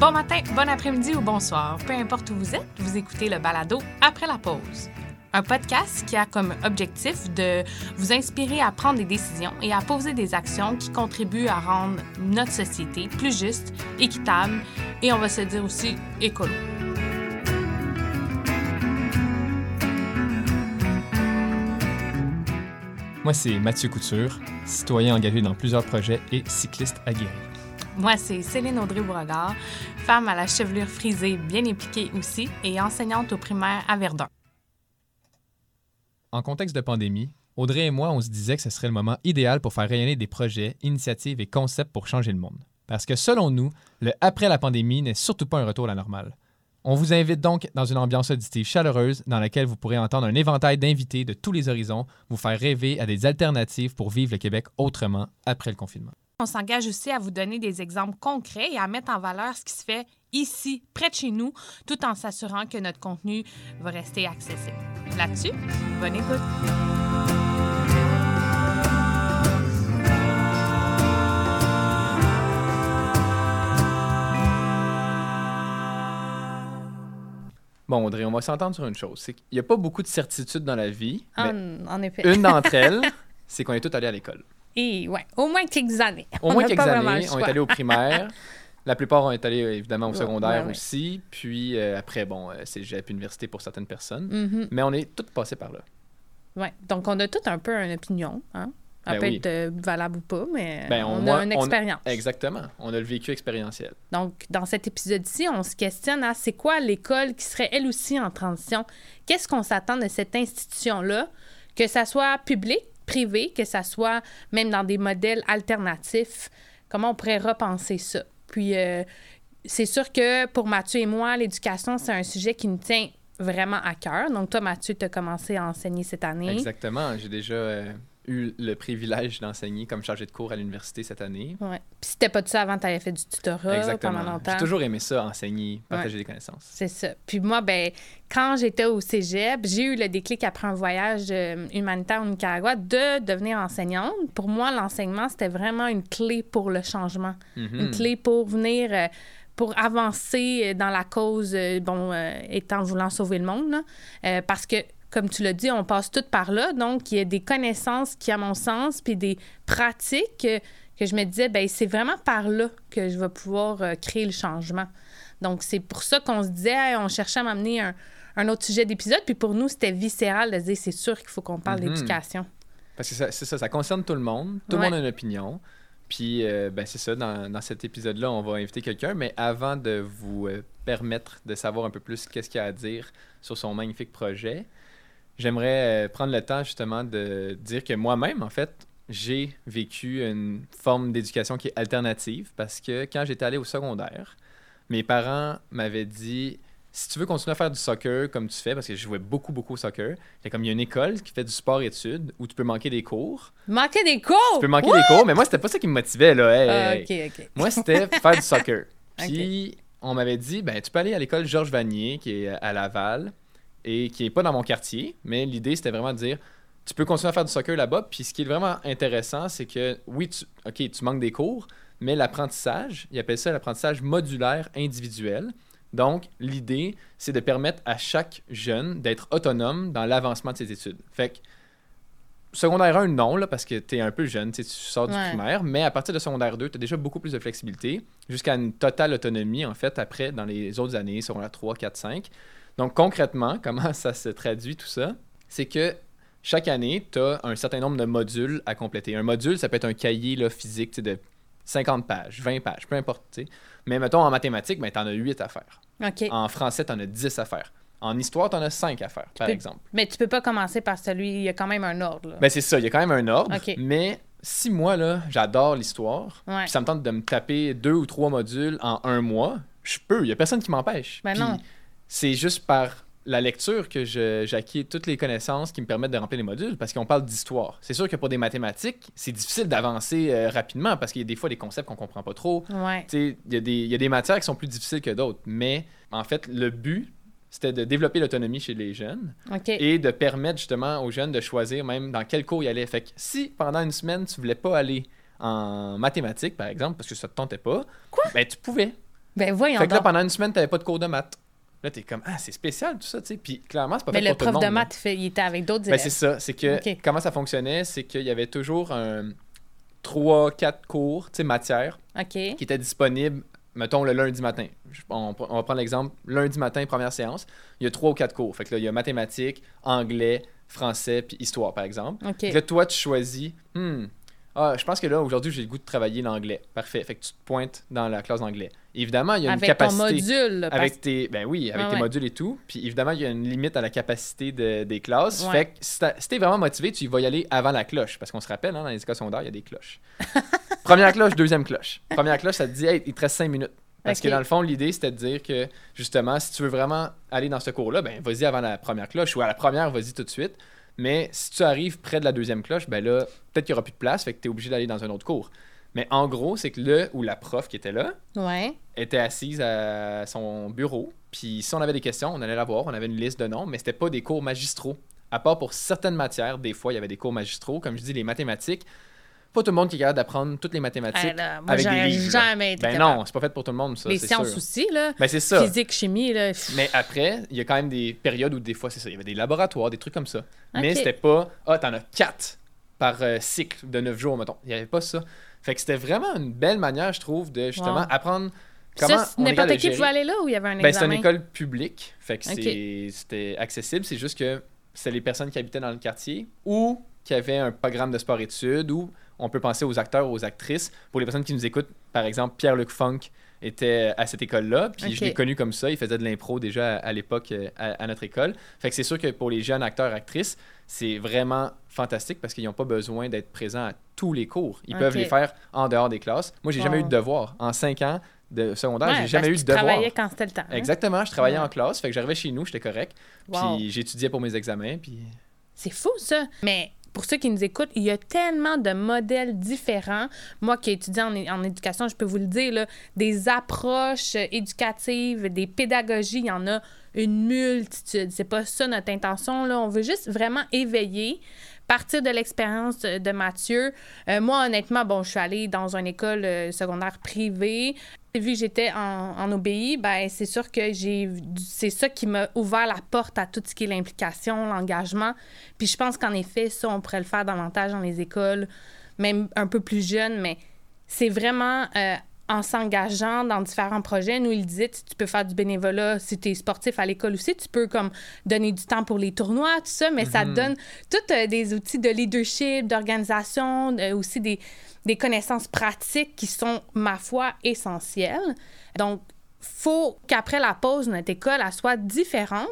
Bon matin, bon après-midi ou bonsoir, peu importe où vous êtes, vous écoutez le balado après la pause. Un podcast qui a comme objectif de vous inspirer à prendre des décisions et à poser des actions qui contribuent à rendre notre société plus juste, équitable et on va se dire aussi écolo. Moi, c'est Mathieu Couture, citoyen engagé dans plusieurs projets et cycliste aguerri. Moi, c'est Céline Audrey-Beauregard, femme à la chevelure frisée bien impliquée aussi et enseignante au primaire à Verdun. En contexte de pandémie, Audrey et moi, on se disait que ce serait le moment idéal pour faire rayonner des projets, initiatives et concepts pour changer le monde. Parce que selon nous, le après la pandémie n'est surtout pas un retour à la normale. On vous invite donc dans une ambiance auditive chaleureuse dans laquelle vous pourrez entendre un éventail d'invités de tous les horizons, vous faire rêver à des alternatives pour vivre le Québec autrement après le confinement. On s'engage aussi à vous donner des exemples concrets et à mettre en valeur ce qui se fait ici, près de chez nous, tout en s'assurant que notre contenu va rester accessible. Là-dessus, bonne écoute. Bon, Audrey, on va s'entendre sur une chose. C'est qu'il n'y a pas beaucoup de certitudes dans la vie. En, mais en effet. une d'entre elles, c'est qu'on est tous allés à l'école. Et ouais, au moins quelques années. Au On moins quelques années. On est allé au primaire. La plupart ont été allés euh, évidemment au secondaire ouais, ouais. aussi. Puis euh, après, bon, euh, c'est GEP université pour certaines personnes. Mhm. Mais on est tous passés par là. Ouais. Donc, on a tout un peu une opinion. Hein? Ça Ben peut oui. être euh, valable ou pas, mais Ben, on, a une on- expérience. Exactement. On a le vécu expérientiel. Donc, dans cet épisode-ci, on se questionne à c'est quoi l'école qui serait elle aussi en transition? Qu'est-ce qu'on s'attend de cette institution-là, que ça soit public, privé, que ça soit même dans des modèles alternatifs? Comment on pourrait repenser ça? Puis, euh, c'est sûr que pour Mathieu et moi, l'éducation, c'est un sujet qui nous tient vraiment à cœur. Donc, toi, Mathieu, tu as commencé à enseigner cette année. Exactement. J'ai déjà euh, eu le privilège d'enseigner comme chargé de cours à l'université cette année. Ouais. Puis, c'était pas tout ça avant, tu avais fait du tutorat Exactement. pendant longtemps. J'ai toujours aimé ça, enseigner, partager des connaissances. C'est ça. Puis moi, ben, quand j'étais au cégep, j'ai eu le déclic après un voyage euh, humanitaire au Nicaragua de devenir enseignante. Pour moi, l'enseignement, c'était vraiment une clé pour le changement. Mhm. Une clé pour venir, euh, pour avancer euh, dans la cause, bon, euh, étant voulant sauver le monde. là. Parce que, comme tu l'as dit, on passe tout par là. Donc, il y a des connaissances qui, à mon sens, puis des pratiques que je me disais, ben c'est vraiment par là que je vais pouvoir euh, créer le changement. Donc, c'est pour ça qu'on se disait, Hey, on cherchait à m'amener un, un autre sujet d'épisode. Puis pour nous, c'était viscéral de se dire, c'est sûr qu'il faut qu'on parle Mhm. d'éducation. Parce que ça- c'est ça, ça concerne tout le monde. Tout Ouais. le monde a une opinion. Puis, euh, ben, c'est ça, dans, dans cet épisode-là, on va inviter quelqu'un. Mais avant de vous euh, permettre de savoir un peu plus qu'est-ce qu'il y a à dire sur son magnifique projet, j'aimerais euh, prendre le temps justement de dire que moi-même, en fait, j'ai vécu une forme d'éducation qui est alternative parce que quand j'étais allé au secondaire, mes parents m'avaient dit si tu veux continuer à faire du soccer comme tu fais, parce que je jouais beaucoup, beaucoup au soccer, c'est comme il y a une école qui fait du sport-études où tu peux manquer des cours. Manquer des cours! Tu peux manquer des cours, mais moi, c'était pas ça qui me motivait, là. Hey, Ah. Moi, c'était faire du soccer. Puis, on m'avait dit, ben, tu peux aller à l'école Georges Vanier, qui est à Laval, et qui est pas dans mon quartier, mais l'idée, c'était vraiment de dire, tu peux continuer à faire du soccer là-bas. Puis, ce qui est vraiment intéressant, c'est que, oui, tu, OK, tu manques des cours, mais l'apprentissage, ils appellent ça l'apprentissage modulaire individuel. Donc, l'idée, c'est de permettre à chaque jeune d'être autonome dans l'avancement de ses études. Fait que, secondaire 1, non, là, parce que tu es un peu jeune, tu sors du Ouais. primaire, mais à partir de secondaire 2, tu as déjà beaucoup plus de flexibilité, jusqu'à une totale autonomie, en fait, après, dans les autres années, secondaire 3, 4, 5. Donc, concrètement, comment ça se traduit tout ça? C'est que chaque année, tu as un certain nombre de modules à compléter. Un module, ça peut être un cahier là, physique de 50 pages, 20 pages, peu importe. Mais mettons, en mathématiques, ben, tu en as 8 à faire. En français, tu en as 10 à faire. En histoire, tu en as cinq à faire, par peux- exemple. Mais tu peux pas commencer par celui, il y a quand même un ordre. là. Ben, c'est ça, il y a quand même un ordre. Mais si moi, là, j'adore l'histoire, Ouais. puis ça me tente de me taper deux ou trois modules en un mois, je peux. Il y a personne qui m'empêche. Ben Puis non. C'est juste par la lecture que j'acquiers toutes les connaissances qui me permettent de remplir les modules parce qu'on parle d'histoire. C'est sûr que pour des mathématiques, c'est difficile d'avancer euh, rapidement parce qu'il y a des fois des concepts qu'on comprend pas trop. Ouais. Tu Il y, a des- il y a des matières qui sont plus difficiles que d'autres. Mais en fait, le but, c'était de développer l'autonomie chez les jeunes et de permettre justement aux jeunes de choisir même dans quel cours ils allaient. Fait que si pendant une semaine, tu voulais pas aller en mathématiques, par exemple, parce que ça te tentait pas, ben tu pouvais. Ben voyons Fait que là, pendant une semaine, t'avais pas de cours de maths. Là, t'es comme, ah, c'est spécial tout ça, tu sais. Puis clairement, c'est pas Mais fait le pour tout le prof monde. de maths, il, fait- il était avec d'autres Ben, élèves. c'est ça. C'est que comment ça fonctionnait, c'est qu'il y avait toujours un 3-4 cours, tu sais, matières, OK. qui étaient disponibles, mettons, le lundi matin. On, on va prendre l'exemple, lundi matin, première séance, il y a 3 ou 4 cours. Fait que là, il y a mathématiques, anglais, français, puis histoire, par exemple. Fait que là, toi, tu choisis, hmm, ah, je pense que là, aujourd'hui, j'ai le goût de travailler l'anglais. Parfait. Fait que tu te pointes dans la classe d'anglais. Évidemment, il y a une Avec ton capacité. module. parce- Avec tes, ben oui, avec tes ouais. modules et tout. Puis évidemment, il y a une limite à la capacité de- des classes. Ouais. Fait que si t'es vraiment motivé, tu vas y aller avant la cloche. Parce qu'on se rappelle, hein, dans les écoles secondaires, il y a des cloches. Première cloche, deuxième cloche. Première cloche, ça te dit, hey, il te reste cinq minutes. Parce que dans le fond, l'idée, c'était de dire que, justement, si tu veux vraiment aller dans ce cours-là, ben vas-y avant la première cloche. Ou à la première, vas-y tout de suite. Mais si tu arrives près de la deuxième cloche, ben là, peut-être qu'il n'y aura plus de place, fait que tu es obligé d'aller dans un autre cours. Mais en gros, c'est que le ou la prof qui était là, Ouais. était assise à son bureau. Puis si on avait des questions, on allait la voir. On avait une liste de noms, mais c'était pas des cours magistraux. À part pour certaines matières, des fois, il y avait des cours magistraux. Comme je dis, les mathématiques. Pas tout le monde qui est capable d'apprendre toutes les mathématiques. Là, moi, avec des livres, jamais été ben capable. non, c'est pas fait pour tout le monde, ça. Les sciences sûr. aussi, là. Ben c'est ça. Physique, chimie, là. Mais après, il y a quand même des périodes où des fois, c'est ça. Il y avait des laboratoires, des trucs comme ça. Mais c'était pas, ah, t'en as quatre par euh, cycle de neuf jours, mettons. Il y avait pas ça. Fait que c'était vraiment une belle manière, je trouve, de justement Wow. apprendre ça, comment est n'importe qui pouvait aller là ou il y avait un Ben, c'est examen? une école publique, fait que Ok. c'est- c'était accessible. C'est juste que c'est les personnes qui habitaient dans le quartier ou qui avaient un programme de sport-études ou on peut penser aux acteurs ou aux actrices. Pour les personnes qui nous écoutent, par exemple, Pierre-Luc Funk était à cette école-là, puis je l'ai connu comme ça. Il faisait de l'impro déjà à, à l'époque euh, à, à notre école. Fait que c'est sûr que pour les jeunes acteurs, actrices, c'est vraiment fantastique parce qu'ils n'ont pas besoin d'être présents à tous les cours. Ils peuvent les faire en dehors des classes. Moi, j'ai jamais Wow. eu de devoir. En cinq ans de secondaire, Ouais, j'ai jamais eu de devoir. travaillais quand c'était le temps. hein? Exactement, je travaillais Ouais. en classe, fait que j'arrivais chez nous, j'étais correct, Wow. puis j'étudiais pour mes examens, puis C'est fou, ça. Mais pour ceux qui nous écoutent, il y a tellement de modèles différents. Moi qui ai étudié en, éducation, je peux vous le dire, là, des approches euh, éducatives, des pédagogies, il y en a une multitude. C'est pas ça notre intention. On veut juste vraiment éveiller, partir de l'expérience de de Mathieu. Euh, moi, honnêtement, bon, je suis allée dans une école euh, secondaire privée. Vu que j'étais en, en OBI, ben, c'est sûr que c'est ça qui m'a ouvert la porte à tout ce qui est l'implication, l'engagement. Puis je pense qu'en effet, ça, on pourrait le faire davantage dans les écoles, même un peu plus jeunes, mais c'est vraiment euh, en s'engageant dans différents projets. Nous, il disait, tu peux faire du bénévolat si tu es sportif à l'école aussi, tu peux comme donner du temps pour les tournois, tout ça, mais ça te donne tous euh, des outils de leadership, d'organisation, euh, aussi des, des connaissances pratiques qui sont, ma foi, essentielles. Donc, faut qu'après la pause, notre école, soit différente,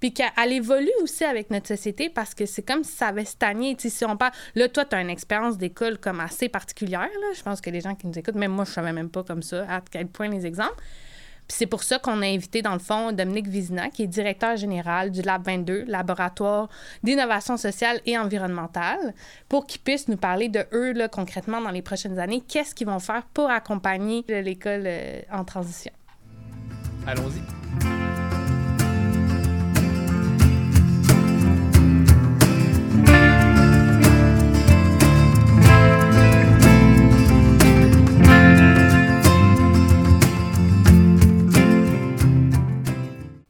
puis qu'elle évolue aussi avec notre société, parce que c'est comme si ça avait stagné. Si on parle... Là, toi, tu as une expérience d'école comme assez particulière, là. Je pense que les gens qui nous écoutent, même moi, je savais même pas comme ça à quel point les exemples. Puis c'est pour ça qu'on a invité, dans le fond, Dominique Vizina, qui est directeur général du Lab 22, laboratoire d'innovation sociale et environnementale, pour qu'ils puissent nous parler de eux, là, concrètement, dans les prochaines années. Qu'est-ce qu'ils vont faire pour accompagner l'école euh, en transition? Allons-y.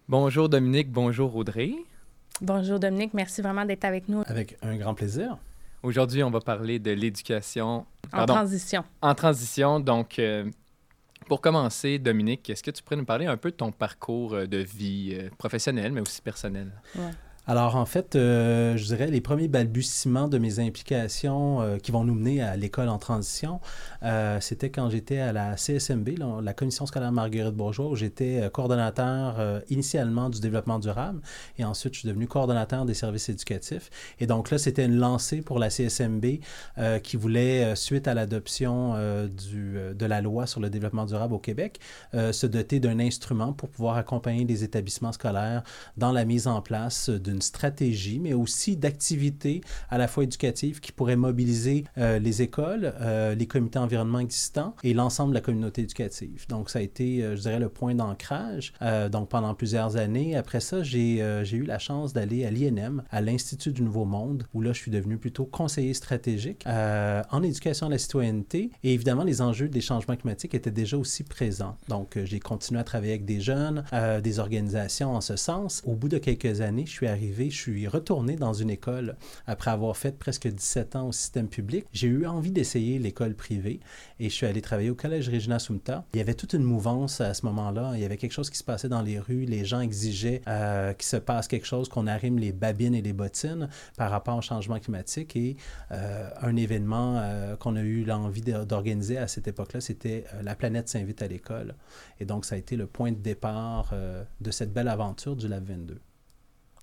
Bonjour Dominique, bonjour Audrey. Bonjour Dominique, merci vraiment d'être avec nous Avec un grand plaisir. Aujourd'hui, on va parler de l'éducation en transition. en transition. Donc, euh, pour commencer, Dominique, est-ce que tu pourrais nous parler un peu de ton parcours euh, de vie euh, professionnelle, mais aussi personnelle? Alors, en fait, euh, je dirais les premiers balbutiements de mes implications euh, qui vont nous mener à l'école en transition, euh, c'était quand j'étais à la CSMB, la, Commission scolaire Marguerite Bourgeois, où j'étais coordonnateur initialement du développement durable et ensuite je suis devenu coordonnateur des services éducatifs. Et donc là, c'était une lancée pour la CSMB qui voulait, suite à l'adoption de la loi sur le développement durable au Québec, se doter d'un instrument pour pouvoir accompagner les établissements scolaires dans la mise en place de une stratégie, mais aussi d'activités à la fois éducatives qui pourraient mobiliser euh, les écoles, euh, les comités environnement existants et l'ensemble de la communauté éducative. Donc, ça a été, euh, je dirais, le point d'ancrage. donc, pendant plusieurs années. Après ça, j'ai eu la chance d'aller à l'INM, à l'Institut du Nouveau Monde, où là, je suis devenu plutôt conseiller stratégique en éducation à la citoyenneté. Et évidemment, les enjeux des changements climatiques étaient déjà aussi présents. Donc, j'ai continué à travailler avec des jeunes, des organisations en ce sens. Au bout de quelques années, je suis arrivé je suis retourné dans une école après avoir fait presque 17 ans au système public. J'ai eu envie d'essayer l'école privée et je suis allé travailler au Collège Regina Sumta. Il y avait toute une mouvance à ce moment-là. Il y avait quelque chose qui se passait dans les rues. Les gens exigeaient euh, qu'il se passe quelque chose, qu'on arrime les babines et les bottines par rapport au changement climatique. Et euh, un événement euh, qu'on a eu l'envie d'organiser à cette époque-là, c'était La planète s'invite à l'école. Et donc, ça a été le point de départ de cette belle aventure du Lab 22.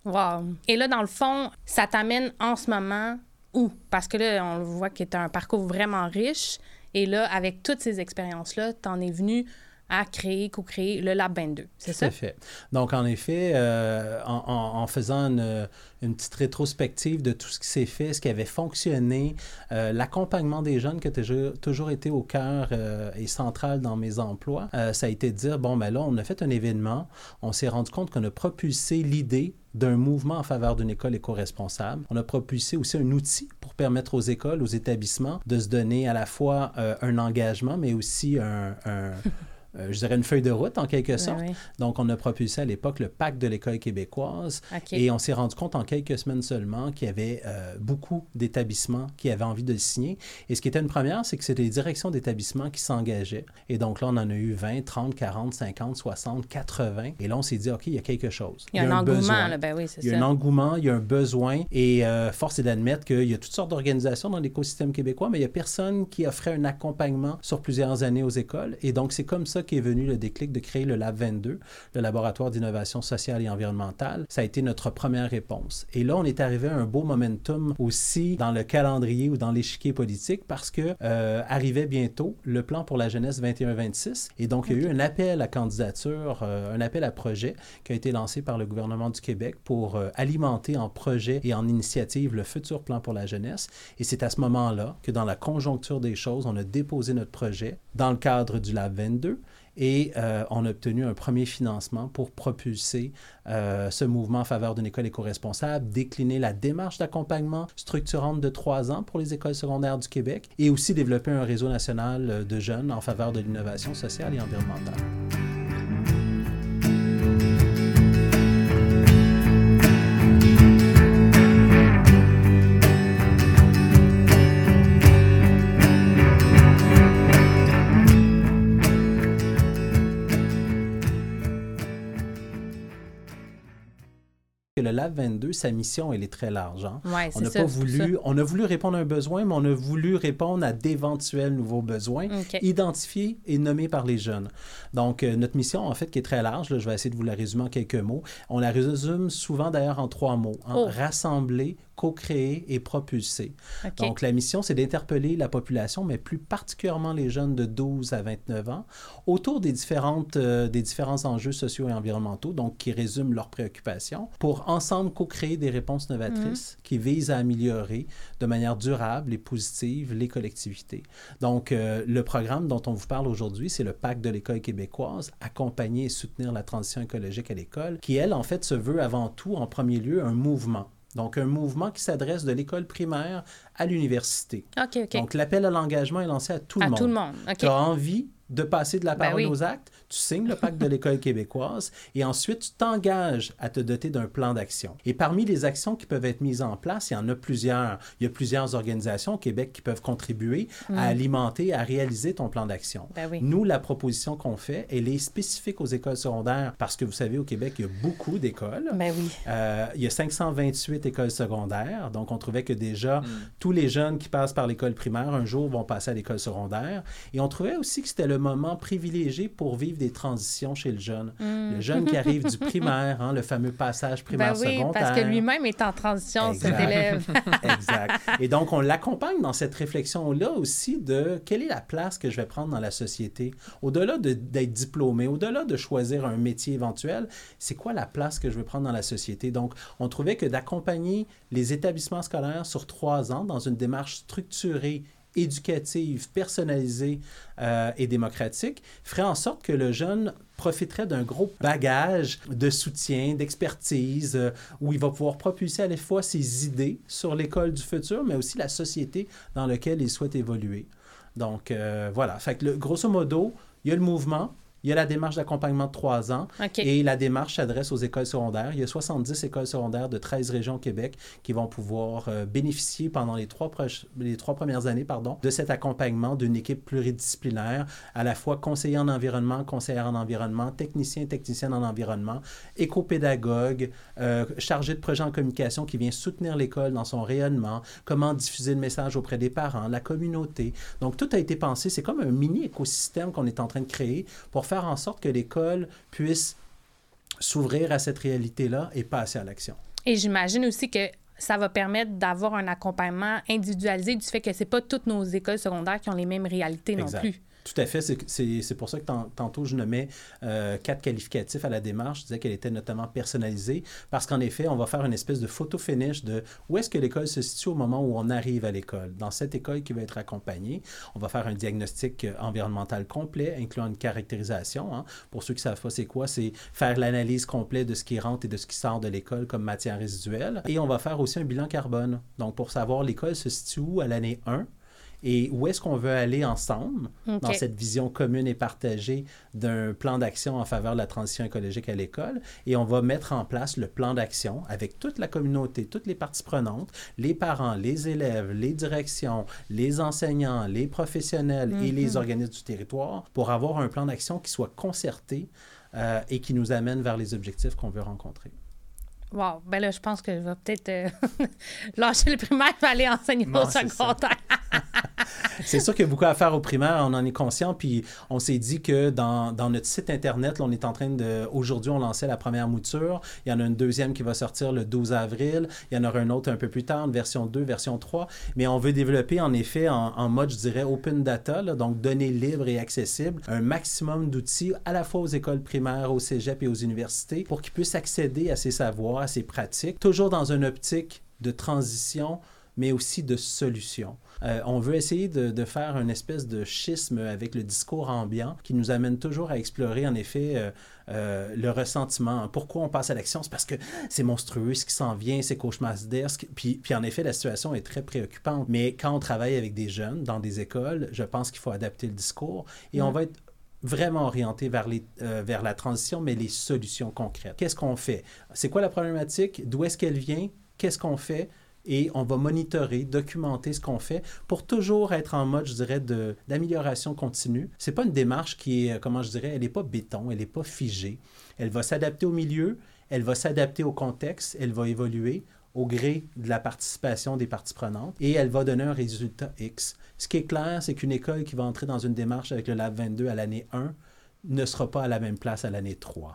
Wow. Et là, dans le fond, ça t'amène en ce moment où? Parce que là, on voit que tu as un parcours vraiment riche. Et là, avec toutes ces expériences-là, tu en es venu à créer, co-créer le Lab 22. C'est ça? Tout fait. Donc, en effet, euh, en, faisant une, une, petite rétrospective de tout ce qui s'est fait, ce qui avait fonctionné, euh, l'accompagnement des jeunes qui a toujours, toujours été au cœur euh, et central dans mes emplois, ça a été de dire, bon, ben là, on a fait un événement, on s'est rendu compte qu'on a propulsé l'idée d'un mouvement en faveur d'une école éco-responsable. On a propulsé aussi un outil pour permettre aux écoles, aux établissements de se donner à la fois un engagement, mais aussi un, euh, je dirais, une feuille de route en quelque sorte. Donc, on a propulsé à l'époque le pacte de l'école québécoise et on s'est rendu compte en quelques semaines seulement qu'il y avait euh, beaucoup d'établissements qui avaient envie de le signer. Et ce qui était une première, c'est que c'était les directions d'établissements qui s'engageaient. Et donc là, on en a eu 20, 30, 40, 50, 60, 80. Et là, on s'est dit, OK, il y a quelque chose. Il y a, un, engouement, là, ben oui, c'est ça. Il y a un engouement, il y a un besoin. Et euh, force est d'admettre qu'il y a toutes sortes d'organisations dans l'écosystème québécois, mais il n'y a personne qui offrait un accompagnement sur plusieurs années aux écoles. Et donc, c'est comme ça qui est venu le déclic de créer le Lab 22, le laboratoire d'innovation sociale et environnementale. Ça a été notre première réponse. Et là, on est arrivé à un beau momentum aussi dans le calendrier ou dans l'échiquier politique parce que euh, arrivait bientôt le plan pour la jeunesse 21-26. Et donc, il y a eu un appel à candidature, euh, un appel à projet qui a été lancé par le gouvernement du Québec pour euh, alimenter en projet et en initiative le futur plan pour la jeunesse. Et c'est à ce moment-là que dans la conjoncture des choses, on a déposé notre projet dans le cadre du Lab 22 et euh, on a obtenu un premier financement pour propulser euh, ce mouvement en faveur d'une école éco-responsable, décliner la démarche d'accompagnement structurante de trois ans pour les écoles secondaires du Québec et aussi développer un réseau national de jeunes en faveur de l'innovation sociale et environnementale. Le Lab 22, sa mission, elle est très large. Hein? on n'a pas voulu, on a voulu répondre à un besoin, mais on a voulu répondre à d'éventuels nouveaux besoins identifiés et nommés par les jeunes. Donc, euh, notre mission, en fait, qui est très large, je vais essayer de vous la résumer en quelques mots. On la résume souvent d'ailleurs en trois mots. Hein? Oh. Rassembler, co-créer et propulser. Donc, la mission, c'est d'interpeller la population, mais plus particulièrement les jeunes de 12 à 29 ans, autour des, différentes, euh, des différents enjeux sociaux et environnementaux, donc qui résument leurs préoccupations, pour ensemble co-créer des réponses novatrices mhm. qui visent à améliorer de manière durable et positive les collectivités. Donc, euh, le programme dont on vous parle aujourd'hui, c'est le Pacte de l'école québécoise, accompagner et soutenir la transition écologique à l'école, qui, elle, en fait, se veut avant tout, en premier lieu, un mouvement donc, un mouvement qui s'adresse de l'école primaire à l'université. Donc, l'appel à l'engagement est lancé à tout le monde. À tout le monde. Tu as envie de passer de la Ben parole oui. aux actes, tu signes le pacte de l'école québécoise et ensuite tu t'engages à te doter d'un plan d'action. Et parmi les actions qui peuvent être mises en place, il y en a plusieurs. Il y a plusieurs organisations au Québec qui peuvent contribuer à alimenter, à réaliser ton plan d'action. Ben oui. Nous, la proposition qu'on fait, elle est spécifique aux écoles secondaires parce que vous savez, au Québec, il y a beaucoup d'écoles. Ben oui. Euh, il y a 528 écoles secondaires, donc on trouvait que déjà Mm. tous les jeunes qui passent par l'école primaire un jour vont passer à l'école secondaire. Et on trouvait aussi que c'était le moment privilégié pour vivre des transitions chez le jeune. Mm. Le jeune qui arrive du primaire, hein, le fameux passage primaire Ben oui, secondaire. parce que lui-même est en transition, cet Exact. élève. exact. Et donc, on l'accompagne dans cette réflexion-là aussi de quelle est la place que je vais prendre dans la société. Au-delà de- d'être diplômé, au-delà de choisir un métier éventuel, c'est quoi la place que je veux prendre dans la société? Donc, on trouvait que d'accompagner les établissements scolaires sur trois ans dans une démarche structurée éducative, personnalisée euh, et démocratique, ferait en sorte que le jeune profiterait d'un gros bagage de soutien, d'expertise, euh, où il va pouvoir propulser à la fois ses idées sur l'école du futur, mais aussi la société dans laquelle il souhaite évoluer. Donc, euh, voilà. Fait le- grosso modo, il y a le mouvement, il y a la démarche d'accompagnement de trois ans, et la démarche s'adresse aux écoles secondaires. Il y a 70 écoles secondaires de 13 régions au Québec qui vont pouvoir euh, bénéficier pendant les trois, proches- les trois premières années pardon, de cet accompagnement d'une équipe pluridisciplinaire, à la fois conseiller en environnement, conseillère en environnement, technicien, technicienne en environnement, éco-pédagogue, euh, chargé de projet en communication qui vient soutenir l'école dans son rayonnement, comment diffuser le message auprès des parents, la communauté. Donc, tout a été pensé. C'est comme un mini écosystème qu'on est en train de créer pour faire en sorte que l'école puisse s'ouvrir à cette réalité-là et passer à l'action. Et j'imagine aussi que ça va permettre d'avoir un accompagnement individualisé du fait que c'est pas toutes nos écoles secondaires qui ont les mêmes réalités non plus. Tout à fait. C'est- pour ça que tan- tantôt, je nommais euh, quatre qualificatifs à la démarche. Je disais qu'elle était notamment personnalisée parce qu'en effet, on va faire une espèce de photo finish de où est-ce que l'école se situe au moment où on arrive à l'école. Dans cette école qui va être accompagnée, on va faire un diagnostic euh, environnemental complet, incluant une caractérisation. hein. Pour ceux qui ne savent pas c'est quoi, c'est faire l'analyse complète de ce qui rentre et de ce qui sort de l'école comme matière résiduelle. Et on va faire aussi un bilan carbone. Donc, pour savoir l'école se situe où à l'année 1 et où est-ce qu'on veut aller ensemble dans cette vision commune et partagée d'un plan d'action en faveur de la transition écologique à l'école? Et on va mettre en place le plan d'action avec toute la communauté, toutes les parties prenantes, les parents, les élèves, les directions, les enseignants, les professionnels et les organismes du territoire pour avoir un plan d'action qui soit concerté euh, et qui nous amène vers les objectifs qu'on veut rencontrer. Wow. Ben là, je pense que je vais peut-être euh, lâcher le primaire et aller enseigner Non, au secondaire. C'est sûr qu'il y a beaucoup à faire au primaire, on en est conscient, puis on s'est dit que dans, dans notre site Internet, là, on est en train de... Aujourd'hui, on lançait la première mouture, il y en a une deuxième qui va sortir le 12 avril, il y en aura une autre un peu plus tard, une version 2, version 3, mais on veut développer en effet en, en mode, je dirais, open data, là, donc données libres et accessibles, un maximum d'outils à la fois aux écoles primaires, au cégep et aux universités pour qu'ils puissent accéder à ces savoirs, à ces pratiques, toujours dans une optique de transition, mais aussi de solution. Euh, on veut essayer de, de faire une espèce de schisme avec le discours ambiant qui nous amène toujours à explorer, en effet, euh, euh, le ressentiment. Pourquoi on passe à l'action? C'est parce que c'est monstrueux ce qui s'en vient, c'est cauchemardesque. Puis, puis en effet, la situation est très préoccupante. Mais quand on travaille avec des jeunes dans des écoles, je pense qu'il faut adapter le discours et on va être vraiment orienté vers, les, euh, vers la transition, mais les solutions concrètes. Qu'est-ce qu'on fait? C'est quoi la problématique? D'où est-ce qu'elle vient? Qu'est-ce qu'on fait? Et on va monitorer, documenter ce qu'on fait pour toujours être en mode, je dirais, d'amélioration continue. C'est pas une démarche qui est, euh, comment je dirais, elle n'est pas béton, elle n'est pas figée. Elle va s'adapter au milieu, elle va s'adapter au contexte, elle va évoluer au gré de la participation des parties prenantes et elle va donner un résultat X. Ce qui est clair, c'est qu'une école qui va entrer dans une démarche avec le Lab 22 à l'année 1 ne sera pas à la même place à l'année 3.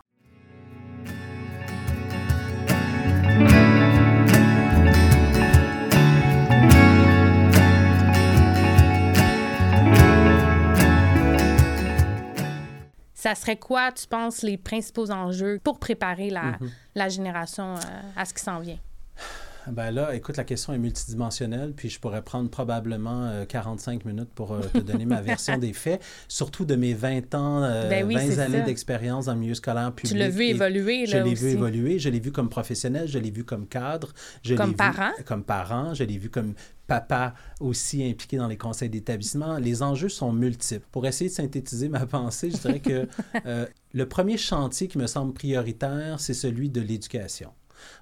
Ça serait quoi, tu penses, les principaux enjeux pour préparer la, Mhm. la génération euh, à ce qui s'en vient? Ben là, écoute, la question est multidimensionnelle, puis je pourrais prendre probablement euh, 45 minutes pour euh, te donner ma version des faits, surtout de mes 20 ans, euh, Ben oui, 20 c'est années d'expérience dans le milieu scolaire public. Tu l'as vu évoluer, Je là, l'ai aussi. vu évoluer, je l'ai vu comme professionnel, je l'ai vu comme cadre, je Comme l'ai vu parent? comme parent, je l'ai vu comme papa aussi impliqué dans les conseils d'établissement. Les enjeux sont multiples. Pour essayer de synthétiser ma pensée, je dirais que euh, le premier chantier qui me semble prioritaire, c'est celui de l'éducation.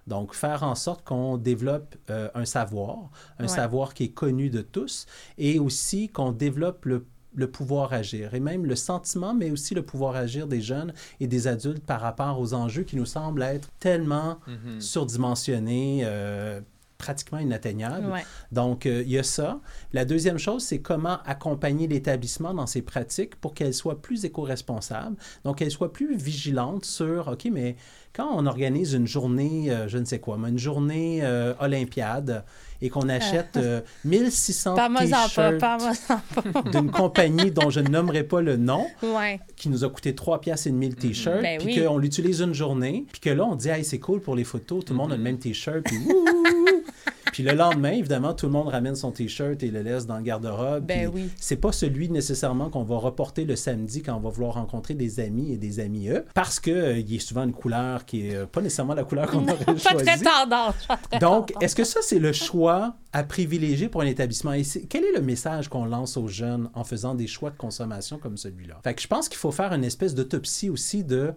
Donc, faire en sorte qu'on développe euh, un savoir, un Ouais. savoir qui est connu de tous, et aussi qu'on développe le le pouvoir agir et même le sentiment, mais aussi le pouvoir agir des jeunes et des adultes par rapport aux enjeux qui nous semblent être tellement Mhm. surdimensionnés, euh, pratiquement inatteignables. Ouais. Donc, euh, il y a ça. La deuxième chose, c'est comment accompagner l'établissement dans ses pratiques pour qu'elle soit plus éco-responsable. Donc, qu'elle soit plus vigilante sur, OK, mais quand on organise une journée, euh, je ne sais quoi, mais une journée euh, olympiade et qu'on achète euh, 1600 Parle-moi-en pas, t-shirts d'une compagnie dont je ne nommerai pas le nom, Ouais. qui nous a coûté 3 piastres et demi le t-shirt, Ben puis oui. qu'on l'utilise une journée, puis que là, on dit, hey, c'est cool pour les photos, tout le monde a le même t-shirt, puis Mm-hmm. Puis le lendemain, évidemment, tout le monde ramène son t-shirt et le laisse dans le garde-robe. Ben oui. C'est pas celui nécessairement qu'on va reporter le samedi quand on va vouloir rencontrer des amis et des amis eux, parce que euh, il est souvent une couleur qui est euh, pas nécessairement la couleur qu'on aurait Pas très tendance. pas très Donc, est-ce que ça, c'est le choix à privilégier pour un établissement? Et quel est le message qu'on lance aux jeunes en faisant des choix de consommation comme celui-là? Fait que je pense qu'il faut faire une espèce d'autopsie aussi de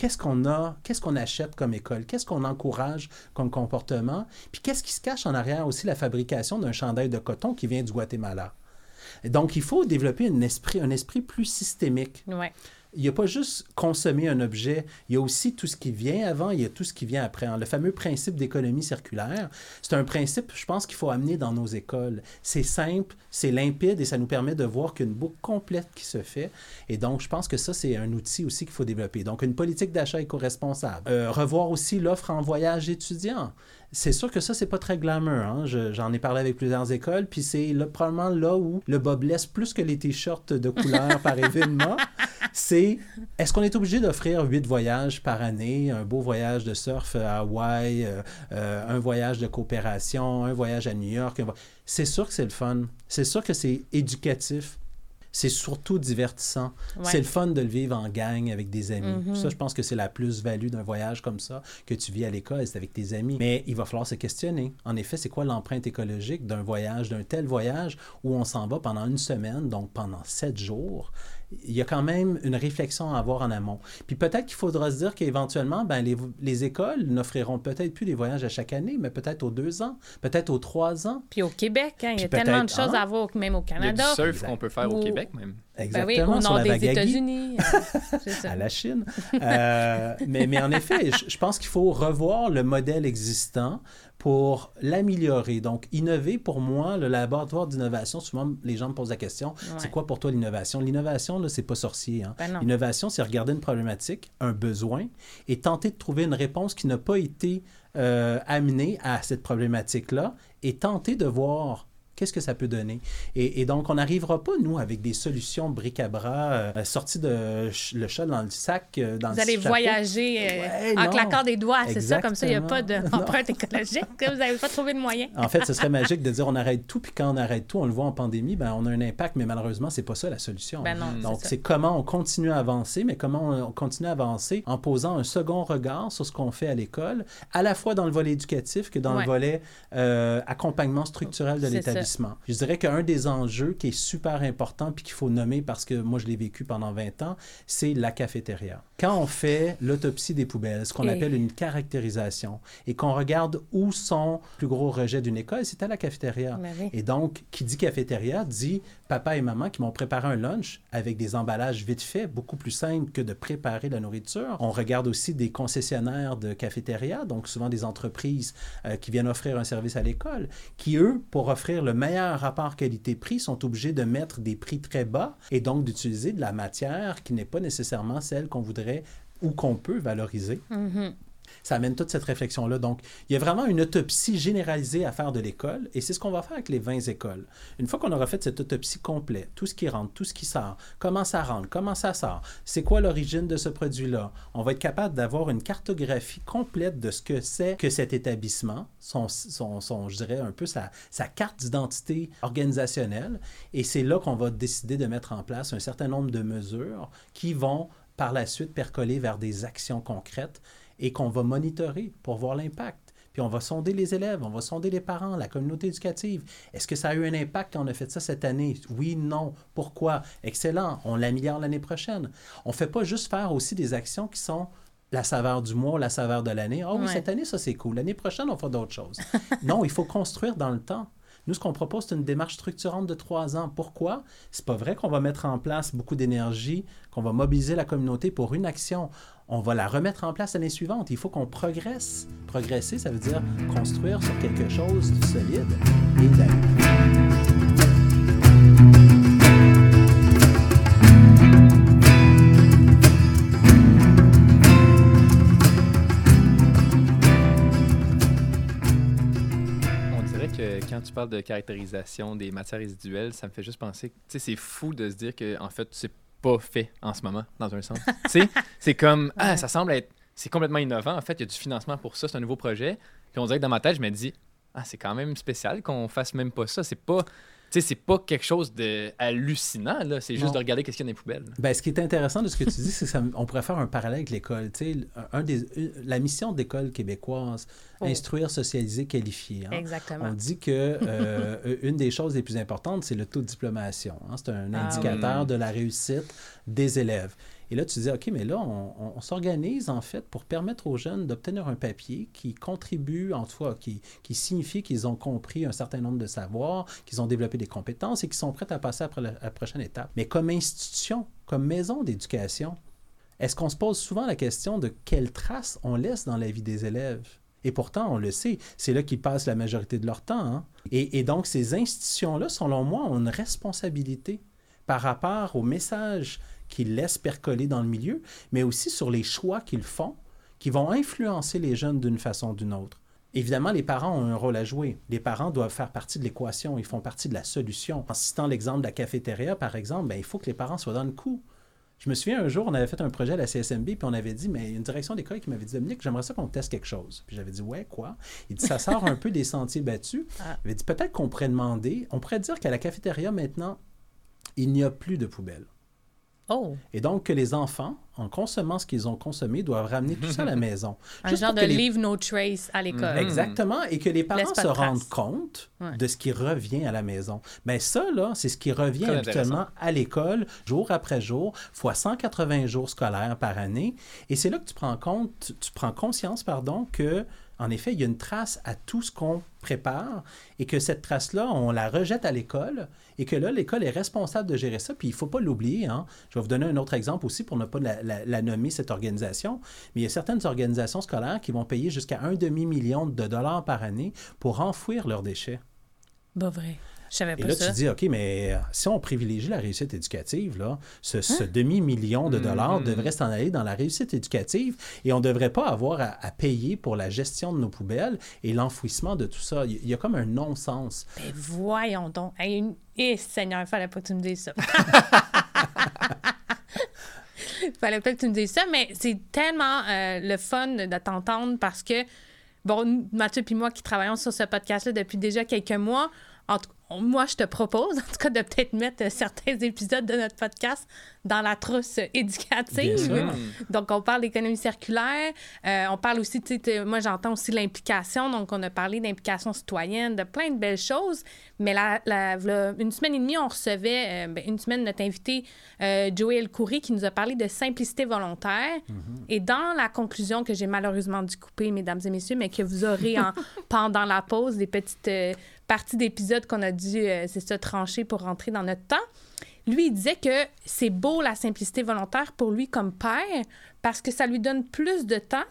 qu'est-ce qu'on a, qu'est-ce qu'on achète comme école, qu'est-ce qu'on encourage comme comportement, puis qu'est-ce qui se cache en arrière aussi la fabrication d'un chandail de coton qui vient du Guatemala. Donc, il faut développer un esprit, un esprit plus systémique Ouais. Il n'y a pas juste consommer un objet, il y a aussi tout ce qui vient avant, il y a tout ce qui vient après. Le fameux principe d'économie circulaire, c'est un principe, je pense, qu'il faut amener dans nos écoles. C'est simple, c'est limpide et ça nous permet de voir qu'une boucle complète qui se fait. Et donc, je pense que ça, c'est un outil aussi qu'il faut développer. Donc, une politique d'achat éco-responsable. Euh, revoir aussi l'offre en voyage étudiant. C'est sûr que ça, c'est pas très glamour. Hein? Je- J'en ai parlé avec plusieurs écoles, puis c'est là, probablement là où le bas blesse plus que les t-shirts de couleur par événement. C'est est-ce qu'on est obligé d'offrir huit voyages par année, un beau voyage de surf à Hawaï, euh, euh, un voyage de coopération, un voyage à New York? vo- C'est sûr que c'est le fun. C'est sûr que c'est éducatif. C'est surtout divertissant. Ouais. C'est le fun de le vivre en gang avec des amis. Mhm. Ça, je pense que c'est la plus-value d'un voyage comme ça que tu vis à l'école, c'est avec tes amis. Mais il va falloir se questionner. En effet, c'est quoi l'empreinte écologique d'un voyage, d'un tel voyage où on s'en va pendant une semaine, donc pendant sept jours? Il y a quand même une réflexion à avoir en amont. Puis peut-être qu'il faudra se dire qu'éventuellement, ben, les, les écoles n'offriront peut-être plus des voyages à chaque année, mais peut-être aux deux ans, peut-être aux trois ans. Puis au Québec, hein, il y a tellement de choses hein? à voir, même au Il y a du Canada. surf Exact. qu'on peut faire au Québec même. Ben Exactement, oui, au sur nord la des. États-Unis. ça. à la Chine. Euh, mais, mais en effet, je, je pense qu'il faut revoir le modèle existant pour l'améliorer. Donc, innover, pour moi, le laboratoire d'innovation, souvent les gens me posent la question, c'est quoi pour toi l'innovation? L'innovation, là, c'est pas sorcier. Hein? Ben. L'innovation, c'est regarder une problématique, un besoin, et tenter de trouver une réponse qui n'a pas été euh, amenée à cette problématique-là, et tenter de voir qu'est-ce que ça peut donner. Et, et donc, on n'arrivera pas, nous, avec des solutions bric-à-bras euh, sorties de ch- le chat dans le sac, euh, dans Vous le allez chapeau. voyager euh, Ouais, en non. claquant des doigts, c'est ça? Comme ça, il n'y a pas d'empreinte écologique. Vous n'avez pas trouvé de moyen. En fait, ce serait magique de dire on arrête tout, puis quand on arrête tout, on le voit en pandémie, ben, on a un impact, mais malheureusement, c'est pas ça la solution. Ben non, Donc, c'est comment on continue à avancer, mais comment on continue à avancer en posant un second regard sur ce qu'on fait à l'école, à la fois dans le volet éducatif que dans Ouais. le volet euh, accompagnement structurel de C'est l'établissement. Je dirais qu'un des enjeux qui est super important puis qu'il faut nommer parce que moi, je l'ai vécu pendant 20 ans, c'est la cafétéria. Quand on fait l'autopsie des poubelles, ce qu'on Et- appelle une caractérisation, et qu'on regarde où sont les plus gros rejets d'une école, c'est à la cafétéria. Ben oui. Et donc, qui dit cafétéria dit papa et maman qui m'ont préparé un lunch avec des emballages vite faits, beaucoup plus simple que de préparer la nourriture. On regarde aussi des concessionnaires de cafétéria, donc souvent des entreprises euh, qui viennent offrir un service à l'école, qui eux, pour offrir le meilleur rapport qualité-prix, sont obligés de mettre des prix très bas et donc d'utiliser de la matière qui n'est pas nécessairement celle qu'on voudrait ou qu'on peut valoriser. Mhm. Ça amène toute cette réflexion-là. Donc, il y a vraiment une autopsie généralisée à faire de l'école et c'est ce qu'on va faire avec les 20 écoles. Une fois qu'on aura fait cette autopsie complète, tout ce qui rentre, tout ce qui sort, comment ça rentre, comment ça sort, c'est quoi l'origine de ce produit-là, on va être capable d'avoir une cartographie complète de ce que c'est que cet établissement, son, son, son je dirais un peu sa, sa carte d'identité organisationnelle et c'est là qu'on va décider de mettre en place un certain nombre de mesures qui vont par la suite percoler vers des actions concrètes et qu'on va monitorer pour voir l'impact. Puis on va sonder les élèves, on va sonder les parents, la communauté éducative. Est-ce que ça a eu un impact quand on a fait ça cette année? Oui, non. Pourquoi? Excellent. On l'améliore l'année prochaine. On ne fait pas juste faire aussi des actions qui sont la saveur du mois, la saveur de l'année. Ah oui, Ouais. cette année, ça c'est cool. L'année prochaine, on fera d'autres choses. non, il faut construire dans le temps. Nous, ce qu'on propose, c'est une démarche structurante de trois ans. Pourquoi? C'est pas vrai qu'on va mettre en place beaucoup d'énergie, qu'on va mobiliser la communauté pour une action. On va la remettre en place l'année suivante. Il faut qu'on progresse. Progresser, ça veut dire construire sur quelque chose de solide et d'aller. Tu parles de caractérisation des matières résiduelles, ça me fait juste penser que tu sais, c'est fou de se dire que en fait, c'est pas fait en ce moment, dans un sens. tu sais, c'est comme, ah, ça semble être, c'est complètement innovant. En fait, il y a du financement pour ça, c'est un nouveau projet. Puis on dirait que dans ma tête, je me dis, ah, c'est quand même spécial qu'on fasse même pas ça. C'est pas, sais, c'est pas quelque chose de hallucinant, là. C'est juste Non. de regarder qu'est-ce qu'il y a dans les poubelles. Ben, ce qui est intéressant de ce que tu dis, c'est qu'on pourrait faire un parallèle avec l'école. Tu sais, un des, la mission de l'école québécoise, Oh. instruire, socialiser, qualifier. hein. Exactement. On dit que euh, une des choses les plus importantes, c'est le taux de diplomation. hein. C'est un Ah indicateur oui. de la réussite des élèves. Et là, tu dis, OK, mais là, on, s'organise en fait pour permettre aux jeunes d'obtenir un papier qui contribue, en tout cas, qui, signifie qu'ils ont compris un certain nombre de savoirs, qu'ils ont développé des compétences et qu'ils sont prêts à passer après la, à la prochaine étape. Mais comme institution, comme maison d'éducation, est-ce qu'on se pose souvent la question de quelle trace on laisse dans la vie des élèves? Et pourtant, on le sait, c'est là qu'ils passent la majorité de leur temps. hein. Et, et donc, ces institutions-là, selon moi, ont une responsabilité par rapport au message qu'ils laissent percoler dans le milieu, mais aussi sur les choix qu'ils font, qui vont influencer les jeunes d'une façon ou d'une autre. Évidemment, les parents ont un rôle à jouer. Les parents doivent faire partie de l'équation, ils font partie de la solution. En citant l'exemple de la cafétéria, par exemple, ben, il faut que les parents soient dans le coup. Je me souviens un jour, on avait fait un projet à la CSMB, puis on avait dit, mais il y a une direction d'école qui m'avait dit, Dominique, j'aimerais ça qu'on teste quelque chose. Puis j'avais dit, ouais, quoi? Il dit, ça sort un peu des sentiers battus. Ah. Il avait dit, peut-être qu'on pourrait demander, on pourrait dire qu'à la cafétéria maintenant, il n'y a plus de poubelles. Oh, Et donc que les enfants, en consommant ce qu'ils ont consommé, doivent ramener tout ça à la maison. un Juste genre de les- leave no trace à l'école. Mhm. Exactement, et que les parents se rendent compte Ouais. de ce qui revient à la maison. Mais ça, là, c'est ce qui revient habituellement à l'école, jour après jour, fois 180 jours scolaires par année. Et c'est là que tu prends compte, tu prends conscience, pardon, que en effet, il y a une trace à tout ce qu'on prépare et que cette trace-là, on la rejette à l'école et que là, l'école est responsable de gérer ça. Puis il ne faut pas l'oublier. Hein. Je vais vous donner un autre exemple aussi pour ne pas la, la- la nommer, cette organisation. Mais il y a certaines organisations scolaires qui vont payer jusqu'à un demi-million de dollars par année pour enfouir leurs déchets. Pas vrai. Je savais Et pas là, ça. tu dis, OK, mais euh, si on privilégie la réussite éducative, là, ce, ce demi-million de dollars Mhm. devrait s'en aller dans la réussite éducative et on ne devrait pas avoir à, à payer pour la gestion de nos poubelles et l'enfouissement de tout ça. Il y- a comme un non-sens. Ben voyons donc. Une... Eh, Seigneur, il fallait pas que tu me dises ça. Il fallait pas que tu me dises ça, mais c'est tellement euh, le fun de t'entendre parce que, bon, Mathieu et moi qui travaillons sur ce podcast-là depuis déjà quelques mois, en tout- moi, je te propose, en tout cas, de peut-être mettre certains épisodes de notre podcast dans la trousse éducative. Donc, on parle d'économie circulaire. euh, on parle aussi, tu sais, moi, j'entends aussi l'implication. Donc, on a parlé d'implication citoyenne, de plein de belles choses. Mais la, la- une semaine et demie, on recevait, euh, ben, une semaine, notre invité, euh, Joey Coury, qui nous a parlé de simplicité volontaire. Et dans la conclusion que j'ai malheureusement dû couper, mesdames et messieurs, mais que vous aurez en, pendant la pause, des petites parties d'épisodes qu'on a dû, euh, c'est ça, trancher pour rentrer dans notre temps. Lui, il disait que c'est beau la simplicité volontaire pour lui comme père parce que ça lui donne plus de temps.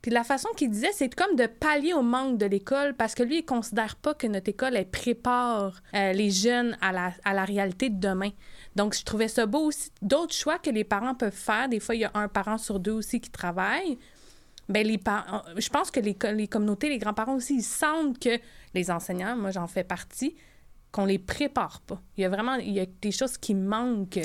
Puis la façon qu'il disait, c'est comme de pallier au manque de l'école parce que lui, il considère pas que notre école, elle prépare euh, les jeunes à la, à la réalité de demain. Donc, je trouvais ça beau aussi. D'autres choix que les parents peuvent faire, des fois, il y a un parent sur deux aussi qui travaille, ben les parents, je pense que les, les communautés, les grands-parents aussi, ils sentent que les enseignants, moi j'en fais partie, qu'on les prépare pas. Il y a vraiment il y a des choses qui manquent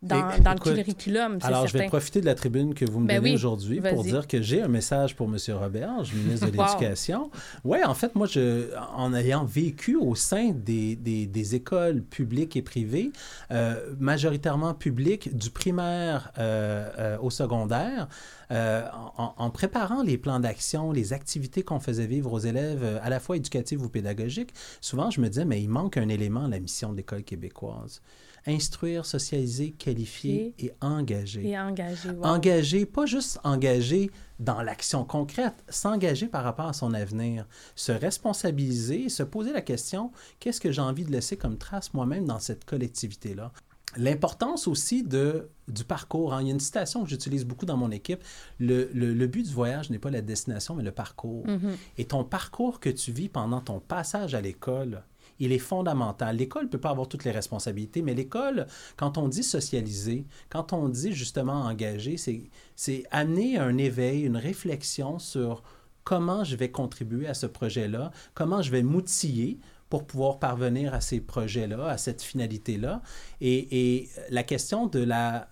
dans, Et- dans écoute, le curriculum, c'est Alors, je vais profiter de la tribune que vous me Ben donnez oui, aujourd'hui pour dire que j'ai un message pour M. Roberge, ministre de Wow. l'Éducation. Oui, en fait, moi, je, en ayant vécu au sein des, des, des écoles publiques et privées, euh, majoritairement publiques, du primaire euh, euh, au secondaire, en, en préparant les plans d'action, les activités qu'on faisait vivre aux élèves, à la fois éducatives ou pédagogiques, souvent, je me disais, mais il manque un élément à la mission de l'école québécoise. Instruire, socialiser, qualifier et engager. Et engagé. wow. Engager, pas juste engager dans l'action concrète, s'engager par rapport à son avenir, se responsabiliser, se poser la question, qu'est-ce que j'ai envie de laisser comme trace moi-même dans cette collectivité-là? L'importance aussi de, du parcours. hein. Il y a une citation que j'utilise beaucoup dans mon équipe. Le, le- le but du voyage n'est pas la destination, mais le parcours. Mhm. Et ton parcours que tu vis pendant ton passage à l'école, il est fondamental. L'école ne peut pas avoir toutes les responsabilités, mais l'école, quand on dit socialiser, quand on dit justement engager, c'est, amener un éveil, une réflexion sur comment je vais contribuer à ce projet-là, comment je vais m'outiller pour pouvoir parvenir à ces projets-là, à cette finalité-là. Et, et la question de la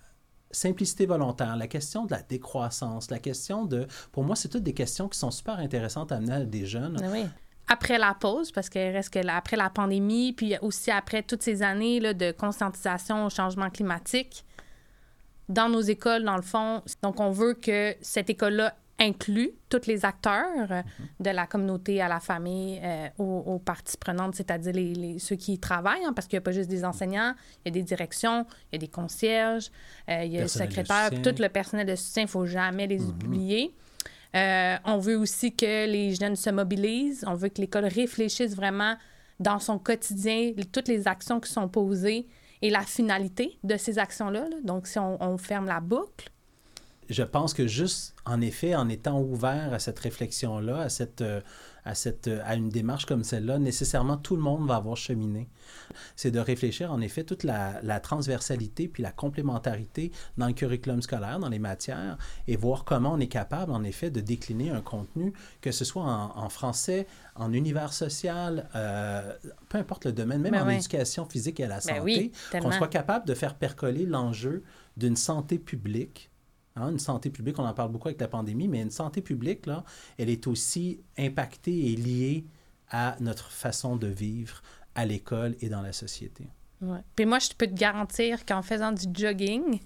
simplicité volontaire, la question de la décroissance, la question de... Pour moi, c'est toutes des questions qui sont super intéressantes à amener à des jeunes. Ah. Après la pause, parce qu'il reste que la- après la pandémie, puis aussi après toutes ces années là, de conscientisation au changement climatique, dans nos écoles, dans le fond, donc on veut que cette école-là inclut tous les acteurs euh, de la communauté à la famille, euh, aux, aux parties prenantes, c'est-à-dire les, les- ceux qui y travaillent, hein, parce qu'il n'y a pas juste des enseignants, il y a des directions, il y a des concierges, euh, il y a le secrétaire, tout le personnel de soutien, il ne faut jamais les oublier. Euh, on veut aussi que les jeunes se mobilisent. On veut que l'école réfléchisse vraiment dans son quotidien, toutes les actions qui sont posées et la finalité de ces actions-là. là. Donc, si on, on ferme la boucle, je pense que juste, en effet, en étant ouvert à cette réflexion-là, à, cette, euh, à, cette, euh, à une démarche comme celle-là, nécessairement tout le monde va avoir cheminé. C'est de réfléchir, en effet, toute la, la transversalité puis la complémentarité dans le curriculum scolaire, dans les matières, et voir comment on est capable, en effet, de décliner un contenu, que ce soit en, en français, en univers social, euh, peu importe le domaine, même Ben en éducation physique et à la Ben santé, oui, qu'on soit capable de faire percoler l'enjeu d'une santé publique Hein, une santé publique, on en parle beaucoup avec la pandémie, mais une santé publique, là, elle est aussi impactée et liée à notre façon de vivre à l'école et dans la société. Ouais. Puis moi, je peux te garantir qu'en faisant du jogging,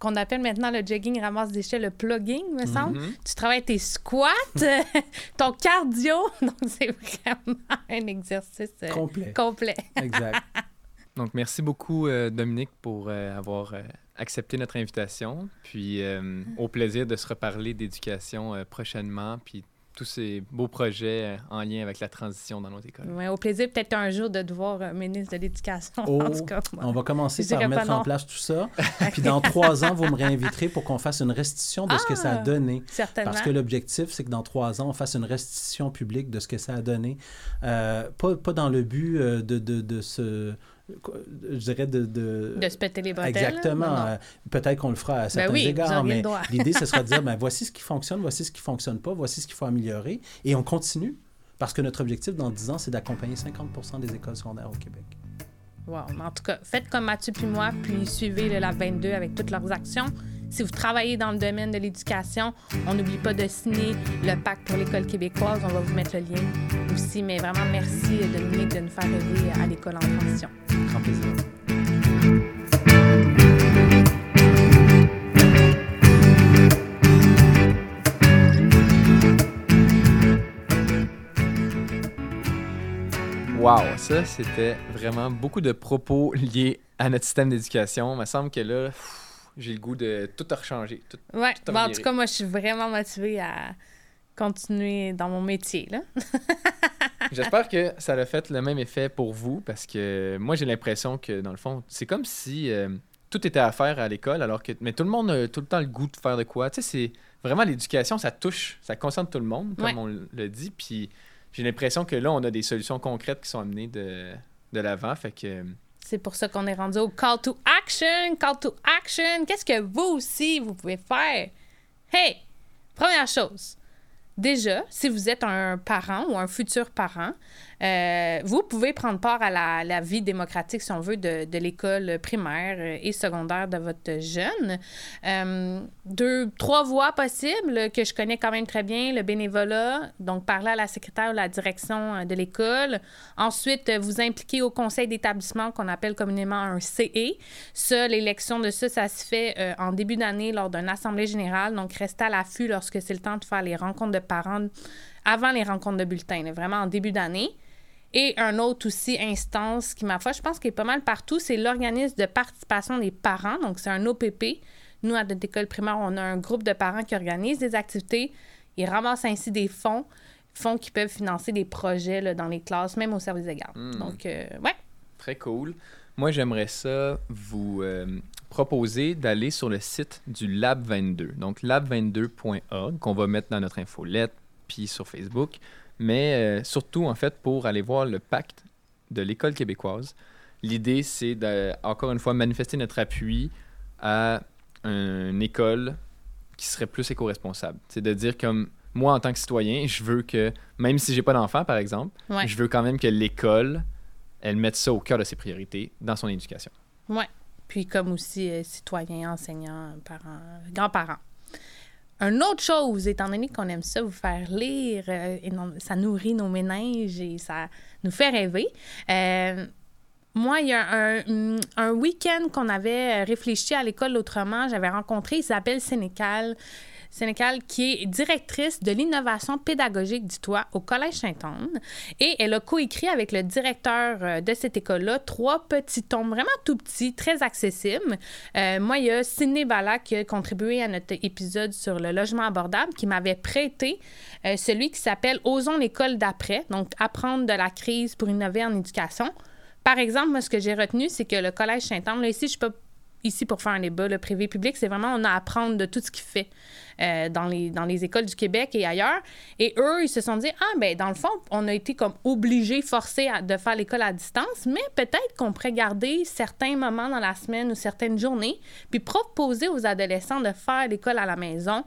qu'on appelle maintenant le jogging ramasse déchets, le plugging, me semble, Mhm. tu travailles tes squats, ton cardio. Donc, c'est vraiment un exercice euh, Complet. complet. Exact. Donc, merci beaucoup, euh, Dominique, pour euh, avoir accepté notre invitation. Puis, euh, au plaisir de se reparler d'éducation euh, prochainement. Puis, tous ces beaux projets euh, en lien avec la transition dans nos écoles. Ouais, au plaisir, peut-être un jour, de te voir euh, ministre de l'Éducation. Oh, en tout cas, moi. On va commencer par mettre en place tout ça. Puis dans trois ans, vous me réinviterez pour qu'on fasse une restitution de ce que ça a Ah! donné. Certainement. Parce que l'objectif, c'est que dans trois ans, on fasse une restitution publique de ce que ça a donné. Euh, pas, pas dans le but euh, de, de, de se... Je dirais de... de... De se péter les bretelles. Exactement. Euh, Peut-être qu'on le fera à certains oui, vous égards, mais l'idée, ce sera de dire, ben, voici ce qui fonctionne, voici ce qui fonctionne pas, voici ce qu'il faut améliorer, et on continue. Parce que notre objectif dans 10 ans, c'est d'accompagner 50 des écoles secondaires au Québec. Wow. En tout cas, faites comme Mathieu puis moi, puis suivez le Lab 22 avec toutes leurs actions. Si vous travaillez dans le domaine de l'éducation, on n'oublie pas de signer le pacte pour l'école québécoise. On va vous mettre le lien aussi. Mais vraiment, merci Dominique de nous faire rêver à l'école en transition. Grand plaisir. Wow, ça, c'était vraiment beaucoup de propos liés à notre système d'éducation. Il me semble que là, pff, j'ai le goût de tout rechanger. Tout... Ouais. Tout Bon, en tout cas, moi, je suis vraiment motivée à continuer dans mon métier. Là. J'espère que ça a fait le même effet pour vous parce que moi, j'ai l'impression que dans le fond, c'est comme si euh, tout était à faire à l'école alors que. Mais tout le monde a tout le temps le goût de faire de quoi. Tu sais, c'est vraiment l'éducation, ça touche, ça concerne tout le monde, comme Ouais. on le dit. Puis j'ai l'impression que là, on a des solutions concrètes qui sont amenées de, de l'avant. Fait que. C'est pour ça qu'on est rendu au call to action. Call to action. Qu'est-ce que vous aussi, vous pouvez faire? Hey! Première chose, déjà, si vous êtes un parent ou un futur parent, euh, vous pouvez prendre part à la, vie démocratique, si on veut, de, l'école primaire et secondaire de votre jeune. Euh, deux, trois voies possibles que je connais quand même très bien, le bénévolat, donc parler à la secrétaire ou la direction euh, de l'école. Ensuite, vous impliquer au conseil d'établissement qu'on appelle communément un CE. Ça, l'élection de ça, ça se fait en début d'année lors d'une assemblée générale. Donc, restez à l'affût lorsque c'est le temps de faire les rencontres de parents avant les rencontres de bulletins, vraiment en début d'année. Et un autre aussi instance qui, ma foi, je pense qu'il est pas mal partout, c'est l'organisme de participation des parents. Donc, c'est un OPP. Nous, à notre école primaire, on a un groupe de parents qui organisent des activités. Ils ramassent ainsi des fonds, fonds qui peuvent financer des projets dans les classes, même au service des gardes. Hmm. Donc, euh, ouais. Très cool. Moi, j'aimerais ça vous euh, proposer d'aller sur le site du Lab 22. Donc, lab22.org, qu'on va mettre dans notre infolette, puis sur Facebook mais euh, surtout, en fait, pour aller voir le pacte de l'école québécoise. L'idée, c'est de, encore une fois, manifester notre appui à une école qui serait plus éco-responsable. C'est de dire comme moi, en tant que citoyen, je veux que, même si j'ai pas d'enfant, par exemple, je veux quand même que l'école, elle mette ça au cœur de ses priorités dans son éducation. Oui. Puis comme aussi euh, citoyen, enseignant, parents, grands-parents. Une autre chose, étant donné qu'on aime ça, vous faire lire, euh, ça nourrit nos méninges et ça nous fait rêver. Euh, moi, il y a un, un week-end qu'on avait réfléchi à l'école autrement. J'avais rencontré Isabelle Sénécal. Sénécal, qui est directrice de l'innovation pédagogique du toit au Collège Sainte-Anne. Et elle a coécrit avec le directeur euh, de cette école-là trois petits tomes vraiment tout petits, très accessibles. Euh, moi, il y a Sidney qui a contribué à notre épisode sur le logement abordable, qui m'avait prêté euh, celui qui s'appelle Osons l'école d'après, donc apprendre de la crise pour innover en éducation. Par exemple, moi, ce que j'ai retenu, c'est que le Collège Saint-Anne, là, ici, je peux ici pour faire un débat, le privé-public, c'est vraiment on a à apprendre de tout ce qu'il fait euh, dans, les, écoles du Québec et ailleurs. Et eux, ils se sont dit, ah, ben dans le fond, on a été comme obligés, forcés de faire l'école à distance, mais peut-être qu'on pourrait garder certains moments dans la semaine ou certaines journées, puis proposer aux adolescents de faire l'école à la maison.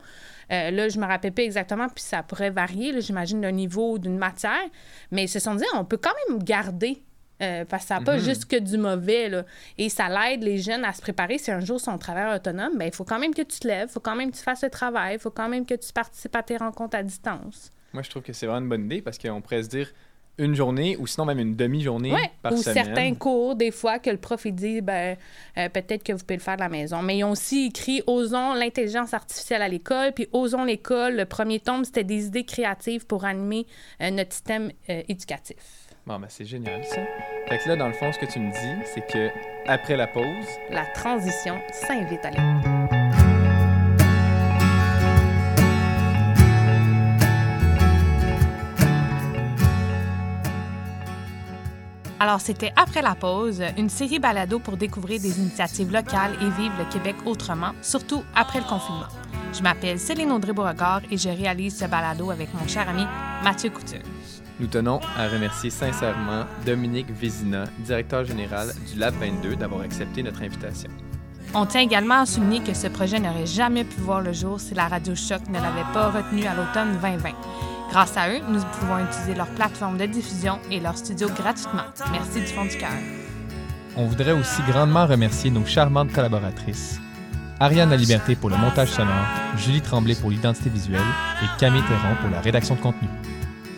Euh, là, je me rappelle pas exactement, puis ça pourrait varier, j'imagine, d'un niveau d'une matière, mais ils se sont dit, on peut quand même garder euh, parce que ça n'a pas mhm. juste que du mauvais. Là. Et ça l'aide les jeunes à se préparer. Si un jour son travail autonome, ben, il faut quand même que tu te lèves, il faut quand même que tu fasses le travail, il faut quand même que tu participes à tes rencontres à distance. Moi, je trouve que c'est vraiment une bonne idée parce qu'on pourrait se dire une journée ou sinon même une demi-journée par ou semaine. Ou certains cours, des fois, que le prof il dit ben, euh, peut-être que vous pouvez le faire de la maison. Mais ils ont aussi écrit Osons l'intelligence artificielle à l'école, puis Osons l'école. Le premier tome, c'était des idées créatives pour animer euh, notre système éducatif. Bon, ben c'est génial ça. Fait que là, dans le fond, ce que tu me dis, c'est que après la pause, la transition s'invite à l'écoute. Alors, c'était Après la pause, une série balado pour découvrir des initiatives locales et vivre le Québec autrement, surtout après le confinement. Je m'appelle Céline Audrey-Beauregard et je réalise ce balado avec mon cher ami Mathieu Couture. Nous tenons à remercier sincèrement Dominique Vézina, directeur général du Lab 22, d'avoir accepté notre invitation. On tient également à souligner que ce projet n'aurait jamais pu voir le jour si la radio Choc ne l'avait pas retenu à l'automne 2020. Grâce à eux, nous pouvons utiliser leur plateforme de diffusion et leur studio gratuitement. Merci du fond du cœur. On voudrait aussi grandement remercier nos charmantes collaboratrices. Ariane La Liberté pour le montage sonore, Julie Tremblay pour l'identité visuelle et Camille Théron pour la rédaction de contenu.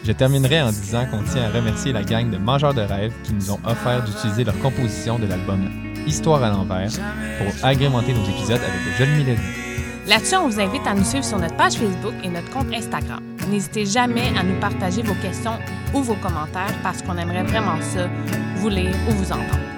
Je terminerai en disant qu'on tient à remercier la gang de Mangeurs de rêves qui nous ont offert d'utiliser leur composition de l'album Histoire à l'envers pour agrémenter nos épisodes avec de jeunes mélodies. Là-dessus, on vous invite à nous suivre sur notre page Facebook et notre compte Instagram. N'hésitez jamais à nous partager vos questions ou vos commentaires parce qu'on aimerait vraiment ça, vous lire ou vous entendre.